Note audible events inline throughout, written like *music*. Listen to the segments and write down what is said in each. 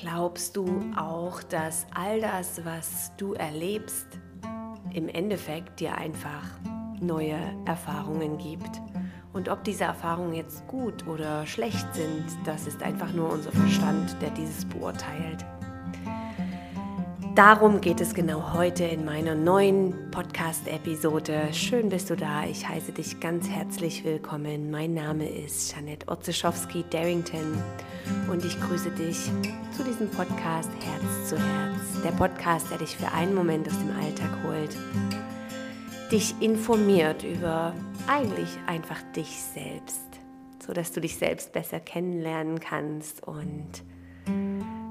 Glaubst du auch, dass all das, was du erlebst, im Endeffekt dir einfach neue Erfahrungen gibt? Und ob diese Erfahrungen jetzt gut oder schlecht sind, das ist einfach nur unser Verstand, der dieses beurteilt. Darum geht es genau heute in meiner neuen Podcast-Episode. Schön bist du da. Ich heiße dich ganz herzlich willkommen. Mein Name ist Janette Otzeschowski-Darrington und ich grüße dich zu diesem Podcast Herz zu Herz. Der Podcast, der dich für einen Moment aus dem Alltag holt, dich informiert über eigentlich einfach dich selbst, sodass du dich selbst besser kennenlernen kannst und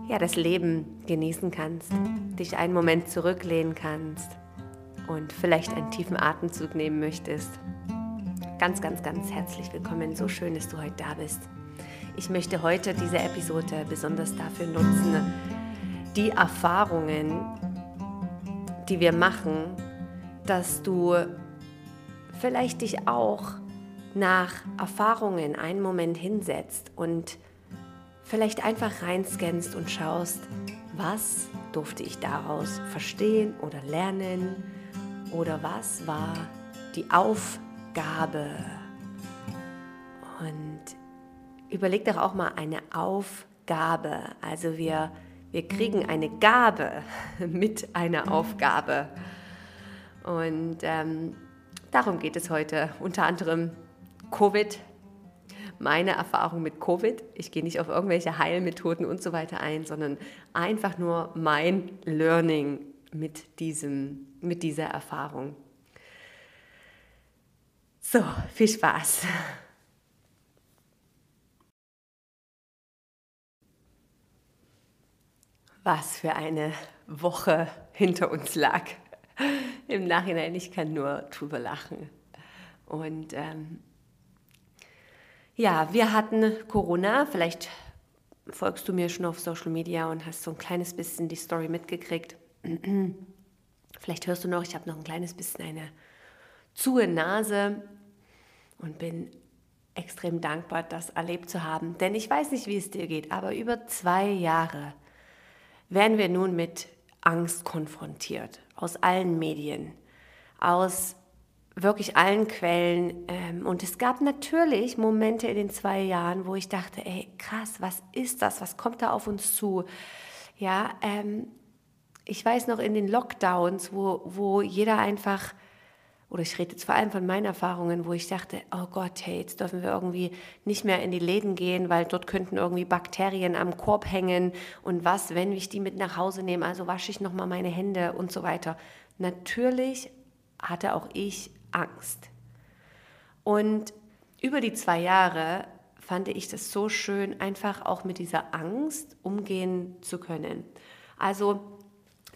ja, das Leben genießen kannst, dich einen Moment zurücklehnen kannst und vielleicht einen tiefen Atemzug nehmen möchtest. Ganz, ganz, ganz herzlich willkommen. So schön, dass du heute da bist. Ich möchte heute diese Episode besonders dafür nutzen, die Erfahrungen, die wir machen, dass du vielleicht dich auch nach Erfahrungen einen Moment hinsetzt und vielleicht einfach reinscannst und schaust, was durfte ich daraus verstehen oder lernen oder was war die Aufgabe. Und überleg doch auch mal eine Aufgabe. Also wir, wir kriegen eine Gabe *laughs* mit einer Aufgabe. Und ähm, darum geht es heute unter anderem Covid meine Erfahrung mit Covid. Ich gehe nicht auf irgendwelche Heilmethoden und so weiter ein, sondern einfach nur mein Learning mit, diesem, mit dieser Erfahrung. So, viel Spaß. Was für eine Woche hinter uns lag. Im Nachhinein, ich kann nur drüber lachen. Und ähm, ja, wir hatten Corona. Vielleicht folgst du mir schon auf Social Media und hast so ein kleines bisschen die Story mitgekriegt. *clears throat* Vielleicht hörst du noch, ich habe noch ein kleines bisschen eine zuhe Nase und bin extrem dankbar, das erlebt zu haben. Denn ich weiß nicht, wie es dir geht, aber über zwei Jahre werden wir nun mit Angst konfrontiert. Aus allen Medien, aus wirklich allen Quellen. Ähm, und es gab natürlich Momente in den zwei Jahren, wo ich dachte, ey, krass, was ist das? Was kommt da auf uns zu? Ja, ähm, ich weiß noch in den Lockdowns, wo, wo jeder einfach, oder ich rede jetzt vor allem von meinen Erfahrungen, wo ich dachte, oh Gott, hey, jetzt dürfen wir irgendwie nicht mehr in die Läden gehen, weil dort könnten irgendwie Bakterien am Korb hängen und was, wenn ich die mit nach Hause nehme, also wasche ich nochmal meine Hände und so weiter. Natürlich hatte auch ich Angst. Und über die zwei Jahre fand ich das so schön, einfach auch mit dieser Angst umgehen zu können. Also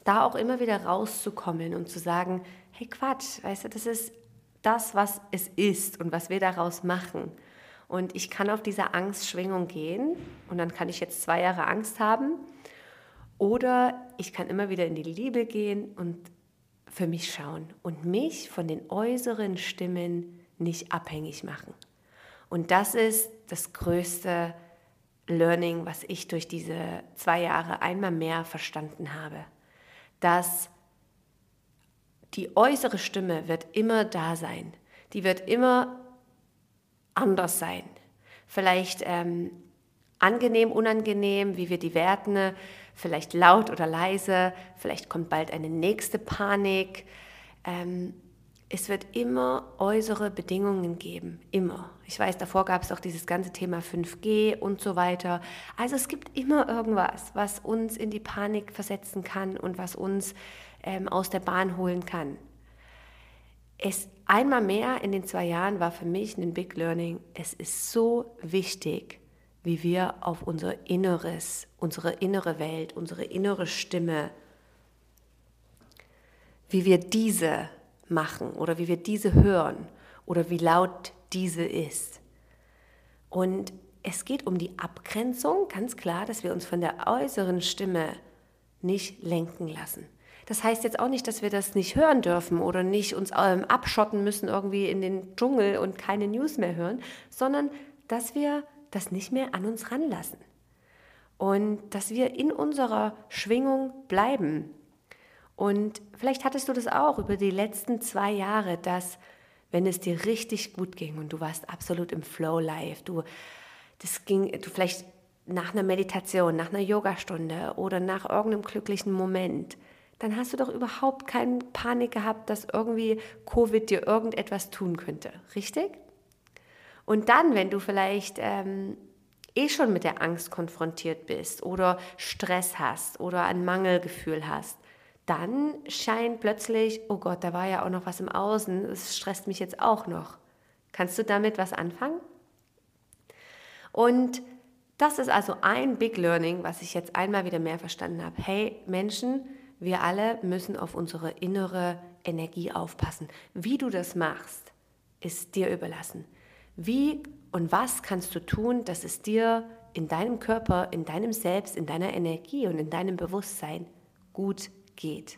da auch immer wieder rauszukommen und zu sagen, hey Quatsch, weißt du, das ist das, was es ist und was wir daraus machen. Und ich kann auf diese Angstschwingung gehen und dann kann ich jetzt zwei Jahre Angst haben. Oder ich kann immer wieder in die Liebe gehen und für mich schauen und mich von den äußeren Stimmen nicht abhängig machen. Und das ist das größte Learning, was ich durch diese zwei Jahre einmal mehr verstanden habe. Dass die äußere Stimme wird immer da sein. Die wird immer anders sein. Vielleicht ähm, angenehm, unangenehm, wie wir die werten, vielleicht laut oder leise, vielleicht kommt bald eine nächste Panik. Ähm, es wird immer äußere Bedingungen geben, immer. Ich weiß, davor gab es auch dieses ganze Thema 5G und so weiter. Also es gibt immer irgendwas, was uns in die Panik versetzen kann und was uns ähm, aus der Bahn holen kann. Es einmal mehr in den zwei Jahren war für mich ein Big Learning. Es ist so wichtig, wie wir auf unser Inneres, unsere innere Welt, unsere innere Stimme, wie wir diese machen oder wie wir diese hören oder wie laut diese ist. Und es geht um die Abgrenzung, ganz klar, dass wir uns von der äußeren Stimme nicht lenken lassen. Das heißt jetzt auch nicht, dass wir das nicht hören dürfen oder nicht uns ähm, abschotten müssen irgendwie in den Dschungel und keine News mehr hören, sondern dass wir das nicht mehr an uns ranlassen. und dass wir in unserer Schwingung bleiben. Und vielleicht hattest du das auch über die letzten zwei Jahre, dass wenn es dir richtig gut ging und du warst absolut im Flow Life, du das ging, du vielleicht nach einer Meditation, nach einer Yogastunde oder nach irgendeinem glücklichen Moment, dann hast du doch überhaupt keine Panik gehabt, dass irgendwie Covid dir irgendetwas tun könnte, richtig? Und dann, wenn du vielleicht ähm, eh schon mit der Angst konfrontiert bist oder Stress hast oder ein Mangelgefühl hast, dann scheint plötzlich, oh Gott, da war ja auch noch was im Außen, es stresst mich jetzt auch noch. Kannst du damit was anfangen? Und das ist also ein Big Learning, was ich jetzt einmal wieder mehr verstanden habe. Hey Menschen, wir alle müssen auf unsere innere Energie aufpassen. Wie du das machst, ist dir überlassen. Wie und was kannst du tun, dass es dir in deinem Körper, in deinem Selbst, in deiner Energie und in deinem Bewusstsein gut geht.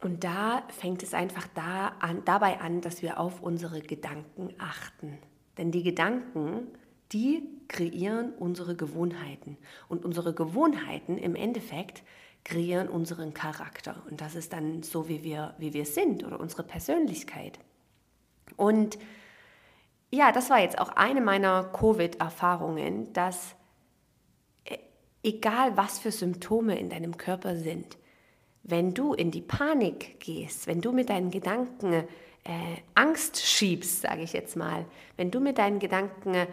Und da fängt es einfach da an, dabei an, dass wir auf unsere Gedanken achten. Denn die Gedanken, die kreieren unsere Gewohnheiten. Und unsere Gewohnheiten im Endeffekt kreieren unseren Charakter. Und das ist dann so, wie wir, wie wir sind oder unsere Persönlichkeit. Und ja, das war jetzt auch eine meiner Covid-Erfahrungen, dass äh, egal was für Symptome in deinem Körper sind, wenn du in die Panik gehst, wenn du mit deinen Gedanken äh, Angst schiebst, sage ich jetzt mal, wenn du mit deinen Gedanken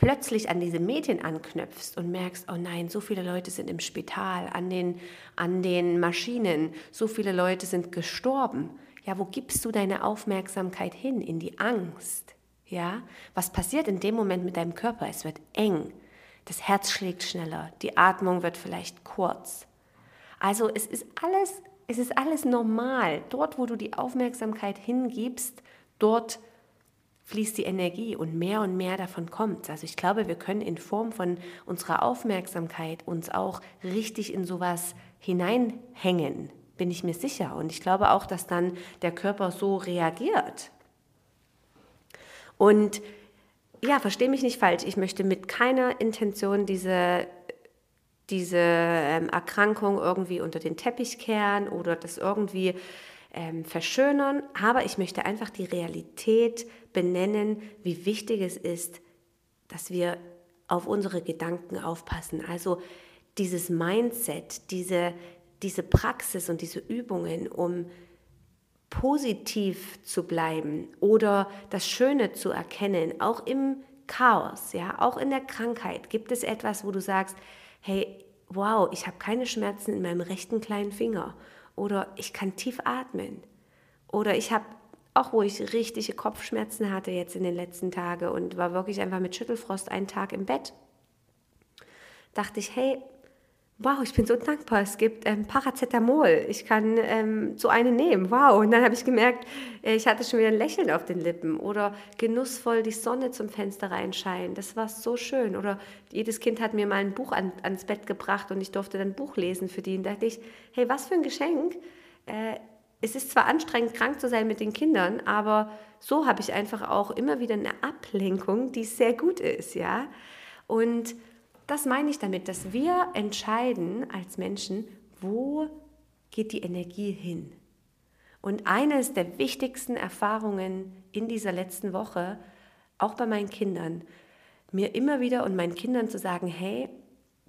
plötzlich an diese Medien anknüpfst und merkst, oh nein, so viele Leute sind im Spital, an den, an den Maschinen, so viele Leute sind gestorben. Ja, wo gibst du deine Aufmerksamkeit hin? In die Angst. Ja, was passiert in dem Moment mit deinem Körper? Es wird eng. Das Herz schlägt schneller, die Atmung wird vielleicht kurz. Also es ist alles, es ist alles normal. Dort, wo du die Aufmerksamkeit hingibst, dort fließt die Energie und mehr und mehr davon kommt. Also ich glaube, wir können in Form von unserer Aufmerksamkeit uns auch richtig in sowas hineinhängen, bin ich mir sicher. Und ich glaube auch, dass dann der Körper so reagiert. Und ja, verstehe mich nicht falsch, ich möchte mit keiner Intention diese, diese ähm, Erkrankung irgendwie unter den Teppich kehren oder das irgendwie ähm, verschönern, aber ich möchte einfach die Realität benennen, wie wichtig es ist, dass wir auf unsere Gedanken aufpassen. Also dieses Mindset, diese, diese Praxis und diese Übungen, um positiv zu bleiben oder das Schöne zu erkennen, auch im Chaos, ja, auch in der Krankheit gibt es etwas, wo du sagst, hey, wow, ich habe keine Schmerzen in meinem rechten kleinen Finger oder ich kann tief atmen. Oder ich habe, auch wo ich richtige Kopfschmerzen hatte jetzt in den letzten Tagen und war wirklich einfach mit Schüttelfrost einen Tag im Bett, dachte ich, hey, wow, ich bin so dankbar, es gibt ähm, Paracetamol, ich kann ähm, so eine nehmen, wow. Und dann habe ich gemerkt, äh, ich hatte schon wieder ein Lächeln auf den Lippen oder genussvoll die Sonne zum Fenster reinscheinen, das war so schön. Oder jedes Kind hat mir mal ein Buch an, ans Bett gebracht und ich durfte dann ein Buch lesen für die. Und dachte ich, hey, was für ein Geschenk. Äh, es ist zwar anstrengend, krank zu sein mit den Kindern, aber so habe ich einfach auch immer wieder eine Ablenkung, die sehr gut ist, ja. Und das meine ich damit, dass wir entscheiden als Menschen, wo geht die Energie hin. Und eines der wichtigsten Erfahrungen in dieser letzten Woche, auch bei meinen Kindern, mir immer wieder und meinen Kindern zu sagen, hey,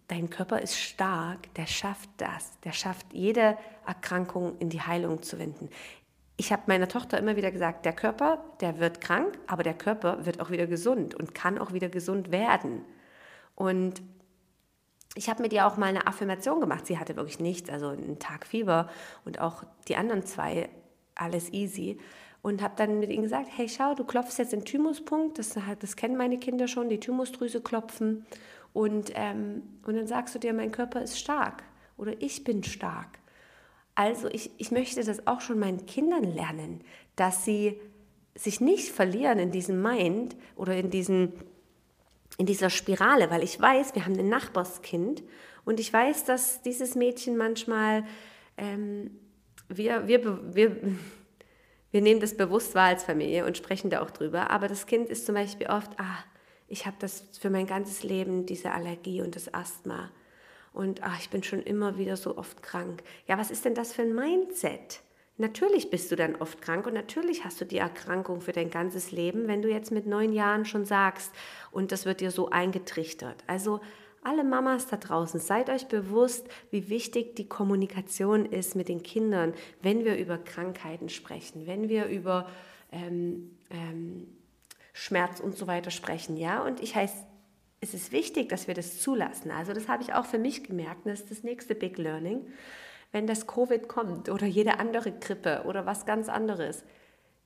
dein Körper ist stark, der schafft das, der schafft jede Erkrankung in die Heilung zu wenden. Ich habe meiner Tochter immer wieder gesagt, der Körper, der wird krank, aber der Körper wird auch wieder gesund und kann auch wieder gesund werden. Und ich habe mit ihr auch mal eine Affirmation gemacht. Sie hatte wirklich nichts, also einen Tag Fieber und auch die anderen zwei, alles easy. Und habe dann mit ihnen gesagt, hey, schau, du klopfst jetzt den Thymuspunkt, das, das kennen meine Kinder schon, die Thymusdrüse klopfen. Und, ähm, und dann sagst du dir, mein Körper ist stark oder ich bin stark. Also ich, ich möchte das auch schon meinen Kindern lernen, dass sie sich nicht verlieren in diesem Mind oder in diesen in dieser Spirale, weil ich weiß, wir haben ein Nachbarskind und ich weiß, dass dieses Mädchen manchmal, ähm, wir, wir, wir, *laughs* wir nehmen das bewusst wahr als Familie und sprechen da auch drüber, aber das Kind ist zum Beispiel oft, ah, ich habe das für mein ganzes Leben, diese Allergie und das Asthma. Und ach, ich bin schon immer wieder so oft krank. Ja, was ist denn das für ein Mindset? Natürlich bist du dann oft krank und natürlich hast du die Erkrankung für dein ganzes Leben, wenn du jetzt mit neun Jahren schon sagst und das wird dir so eingetrichtert. Also alle Mamas da draußen, seid euch bewusst, wie wichtig die Kommunikation ist mit den Kindern, wenn wir über Krankheiten sprechen, wenn wir über ähm, ähm, Schmerz und so weiter sprechen. Ja, und ich heiße, es ist wichtig, dass wir das zulassen. Also das habe ich auch für mich gemerkt. Das ist das nächste Big Learning. Wenn das Covid kommt oder jede andere Grippe oder was ganz anderes,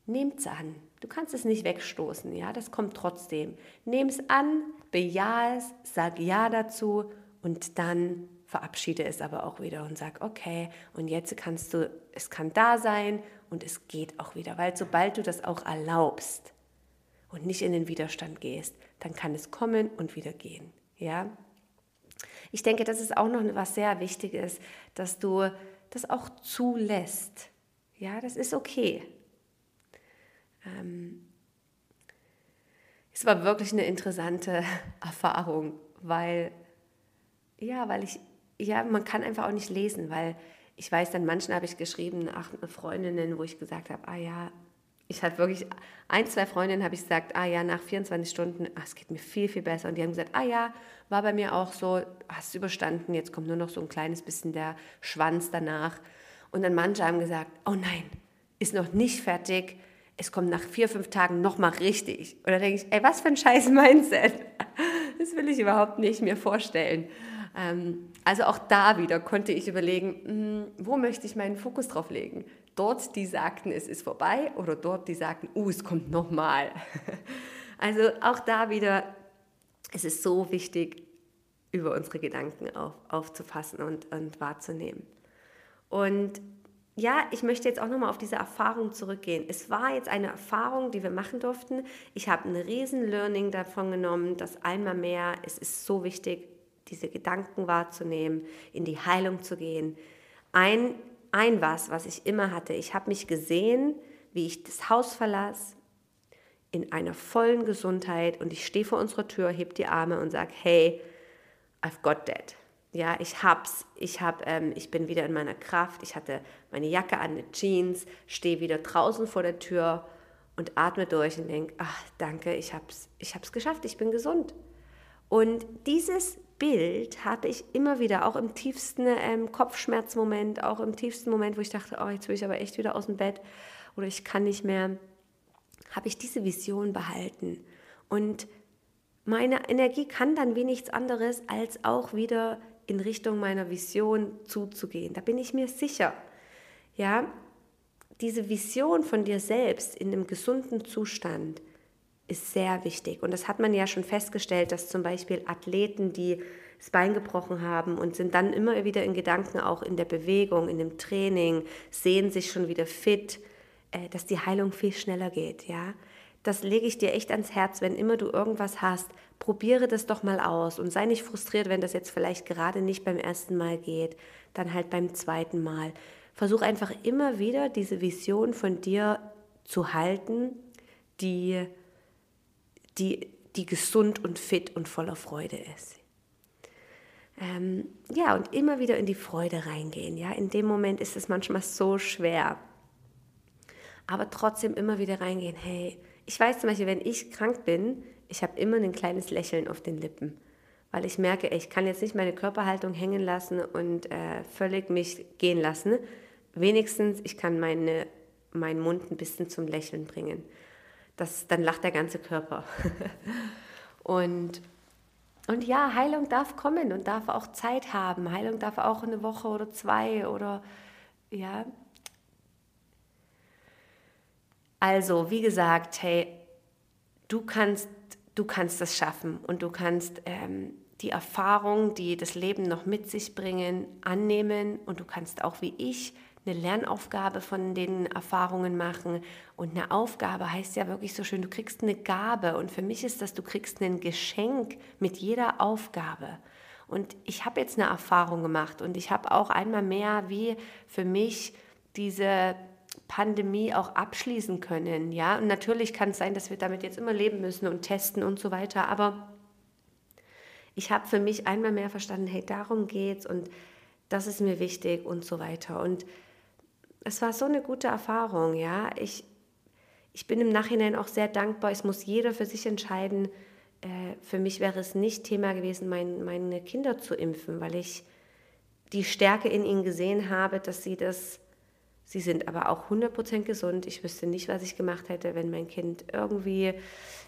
nehmt es an. Du kannst es nicht wegstoßen, ja, das kommt trotzdem. Nimm es an, bejahe es, sag ja dazu und dann verabschiede es aber auch wieder und sag, okay, und jetzt kannst du, es kann da sein und es geht auch wieder, weil sobald du das auch erlaubst und nicht in den Widerstand gehst, dann kann es kommen und wieder gehen, ja. Ich denke, das ist auch noch was sehr Wichtiges, dass du das auch zulässt. Ja, das ist okay. Ähm, es war wirklich eine interessante *laughs* Erfahrung, weil, ja, weil ich, ja, man kann einfach auch nicht lesen, weil ich weiß, dann manchen habe ich geschrieben, ach, Freundinnen, wo ich gesagt habe, ah ja, ich hatte wirklich ein, zwei Freundinnen habe ich gesagt, ah ja, nach 24 Stunden, ah, es geht mir viel, viel besser. Und die haben gesagt, ah ja, war bei mir auch so, hast überstanden, jetzt kommt nur noch so ein kleines bisschen der Schwanz danach. Und dann manche haben gesagt, oh nein, ist noch nicht fertig, es kommt nach vier, fünf Tagen nochmal richtig. Und dann denke ich, ey, was für ein scheiß Mindset. Das will ich überhaupt nicht mir vorstellen. Ähm, also auch da wieder konnte ich überlegen, hm, wo möchte ich meinen Fokus drauf legen? Dort, die sagten, es ist vorbei oder dort, die sagten, uh, es kommt nochmal. *laughs* Also auch da wieder, es ist so wichtig, über unsere Gedanken auf, aufzufassen und, und wahrzunehmen. Und ja, ich möchte jetzt auch nochmal auf diese Erfahrung zurückgehen. Es war jetzt eine Erfahrung, die wir machen durften. Ich habe ein riesen Learning davon genommen, dass einmal mehr, es ist so wichtig, diese Gedanken wahrzunehmen, in die Heilung zu gehen. Ein, ein was, was ich immer hatte, ich habe mich gesehen, wie ich das Haus verlasse, in einer vollen Gesundheit und ich stehe vor unserer Tür, heb die Arme und sage, hey, I've got that. Ja, ich hab's, ich hab, ähm, ich bin wieder in meiner Kraft, ich hatte meine Jacke an, eine Jeans, stehe wieder draußen vor der Tür und atme durch und denke, ach danke, ich hab's, ich hab's geschafft, ich bin gesund. Und dieses Bild habe ich immer wieder, auch im tiefsten ähm, Kopfschmerzmoment, auch im tiefsten Moment, wo ich dachte, oh, jetzt will ich aber echt wieder aus dem Bett oder ich kann nicht mehr, habe ich diese Vision behalten. Und meine Energie kann dann wie nichts anderes, als auch wieder in Richtung meiner Vision zuzugehen. Da bin ich mir sicher. Ja, diese Vision von dir selbst in einem gesunden Zustand, ist sehr wichtig. Und das hat man ja schon festgestellt, dass zum Beispiel Athleten, die das Bein gebrochen haben und sind dann immer wieder in Gedanken auch in der Bewegung, in dem Training, sehen sich schon wieder fit, äh, dass die Heilung viel schneller geht. Ja, das lege ich dir echt ans Herz, wenn immer du irgendwas hast, probiere das doch mal aus und sei nicht frustriert, wenn das jetzt vielleicht gerade nicht beim ersten Mal geht, dann halt beim zweiten Mal. Versuch einfach immer wieder diese Vision von dir zu halten, die die, die gesund und fit und voller Freude ist. Ähm, ja, und immer wieder in die Freude reingehen. Ja, in dem Moment ist es manchmal so schwer. Aber trotzdem immer wieder reingehen. Hey, ich weiß zum Beispiel, wenn ich krank bin, ich habe immer ein kleines Lächeln auf den Lippen. Weil ich merke, ich kann jetzt nicht meine Körperhaltung hängen lassen und äh, völlig mich gehen lassen. Wenigstens, ich kann meine, meinen Mund ein bisschen zum Lächeln bringen das, dann lacht der ganze Körper. *laughs* und, und ja, Heilung darf kommen und darf auch Zeit haben. Heilung darf auch eine Woche oder zwei oder ja. Also, wie gesagt, hey, du kannst, du kannst das schaffen und du kannst ähm, die Erfahrung, die das Leben noch mit sich bringen, annehmen und du kannst auch wie ich eine Lernaufgabe von den Erfahrungen machen. Und eine Aufgabe heißt ja wirklich so schön, du kriegst eine Gabe. Und für mich ist das, du kriegst ein Geschenk mit jeder Aufgabe. Und ich habe jetzt eine Erfahrung gemacht und ich habe auch einmal mehr wie für mich diese Pandemie auch abschließen können. Ja, und natürlich kann es sein, dass wir damit jetzt immer leben müssen und testen und so weiter. Aber ich habe für mich einmal mehr verstanden, hey, darum geht's und das ist mir wichtig und so weiter. Und es war so eine gute Erfahrung, ja. Ich, ich bin im Nachhinein auch sehr dankbar. Es muss jeder für sich entscheiden. Äh, für mich wäre es nicht Thema gewesen, mein, meine Kinder zu impfen, weil ich die Stärke in ihnen gesehen habe, dass sie das, sie sind aber auch 100% gesund. Ich wüsste nicht, was ich gemacht hätte, wenn mein Kind irgendwie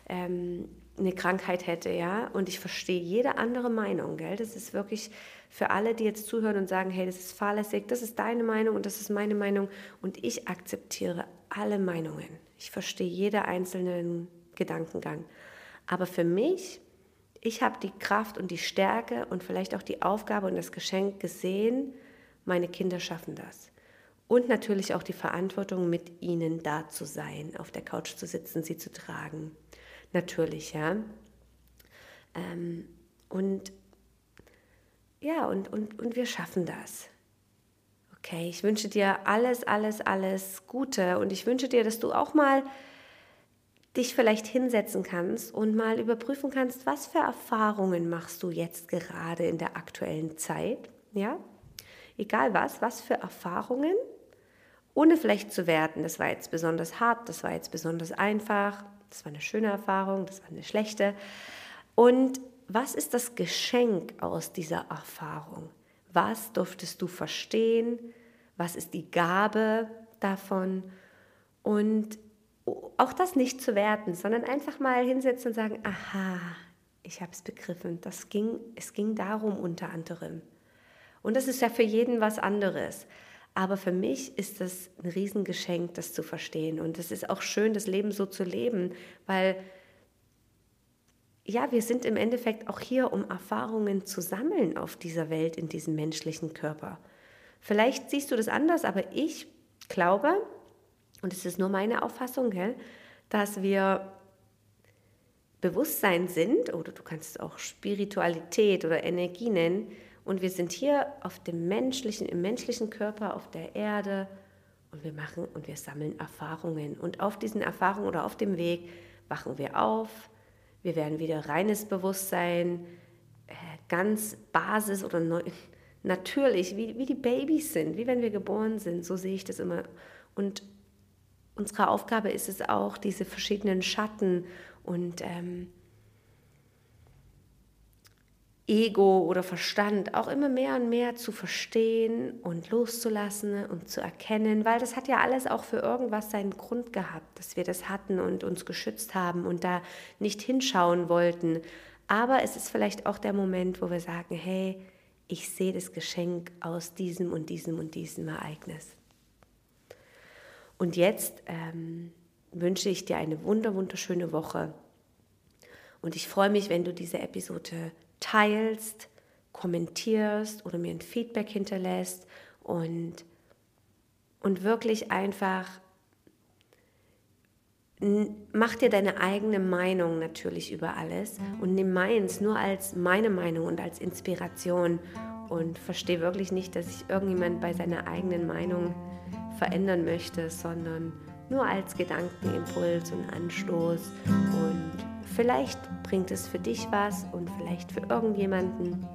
ähm, eine Krankheit hätte, ja. Und ich verstehe jede andere Meinung, gell. Das ist wirklich für alle, die jetzt zuhören und sagen, hey, das ist fahrlässig, das ist deine Meinung und das ist meine Meinung. Und ich akzeptiere alle Meinungen. Ich verstehe jeden einzelnen Gedankengang. Aber für mich, ich habe die Kraft und die Stärke und vielleicht auch die Aufgabe und das Geschenk gesehen, meine Kinder schaffen das. Und natürlich auch die Verantwortung, mit ihnen da zu sein, auf der Couch zu sitzen, sie zu tragen. Natürlich, ja. Ähm, und ja, und, und, und wir schaffen das. Okay, ich wünsche dir alles, alles, alles Gute und ich wünsche dir, dass du auch mal dich vielleicht hinsetzen kannst und mal überprüfen kannst, was für Erfahrungen machst du jetzt gerade in der aktuellen Zeit, ja? Egal was, was für Erfahrungen, ohne vielleicht zu werten, das war jetzt besonders hart, das war jetzt besonders einfach, das war eine schöne Erfahrung, das war eine schlechte. Und was ist das Geschenk aus dieser Erfahrung? Was durftest du verstehen? Was ist die Gabe davon? Und auch das nicht zu werten, sondern einfach mal hinsetzen und sagen, aha, ich habe es begriffen. Das ging, es ging darum unter anderem. Und das ist ja für jeden was anderes. Aber für mich ist das ein Riesengeschenk, das zu verstehen. Und es ist auch schön, das Leben so zu leben, weil ja, wir sind im Endeffekt auch hier, um Erfahrungen zu sammeln auf dieser Welt, in diesem menschlichen Körper. Vielleicht siehst du das anders, aber ich glaube, und es ist nur meine Auffassung, gell, dass wir Bewusstsein sind, oder du kannst es auch Spiritualität oder Energie nennen, und wir sind hier auf dem menschlichen, im menschlichen Körper, auf der Erde, und wir machen und wir sammeln Erfahrungen. Und auf diesen Erfahrungen oder auf dem Weg wachen wir auf, wir werden wieder reines Bewusstsein, äh, ganz Basis oder neu, *laughs* natürlich, wie, wie die Babys sind, wie wenn wir geboren sind, so sehe ich das immer. Und unsere Aufgabe ist es auch, diese verschiedenen Schatten und ähm, Ego oder Verstand auch immer mehr und mehr zu verstehen und loszulassen und zu erkennen, weil das hat ja alles auch für irgendwas seinen Grund gehabt, dass wir das hatten und uns geschützt haben und da nicht hinschauen wollten. Aber es ist vielleicht auch der Moment, wo wir sagen, hey, ich sehe das Geschenk aus diesem und diesem und diesem Ereignis. Und jetzt ähm, wünsche ich dir eine wunder, wunderschöne Woche. Und ich freue mich, wenn du diese Episode teilst, kommentierst oder mir ein Feedback hinterlässt und, und wirklich einfach mach dir deine eigene Meinung natürlich über alles und nimm meins nur als meine Meinung und als Inspiration und verstehe wirklich nicht, dass ich irgendjemand bei seiner eigenen Meinung verändern möchte, sondern nur als Gedankenimpuls und Anstoß. Und vielleicht bringt es für dich was und vielleicht für irgendjemanden.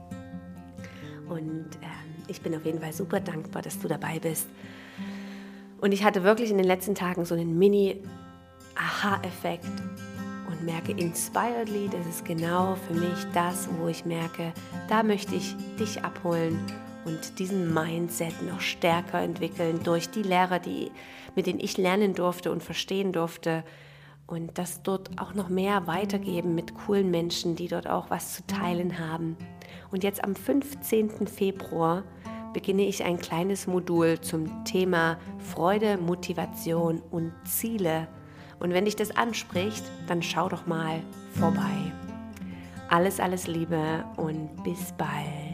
Und ähm, ich bin auf jeden Fall super dankbar, dass du dabei bist. Und ich hatte wirklich in den letzten Tagen so einen Mini-Aha-Effekt und merke, inspiredly, das ist genau für mich das, wo ich merke, da möchte ich dich abholen und diesen Mindset noch stärker entwickeln durch die Lehrer, die, mit denen ich lernen durfte und verstehen durfte und das dort auch noch mehr weitergeben mit coolen Menschen, die dort auch was zu teilen haben. Und jetzt am 15. Februar beginne ich ein kleines Modul zum Thema Freude, Motivation und Ziele. Und wenn dich das anspricht, dann schau doch mal vorbei. Alles, alles Liebe und bis bald.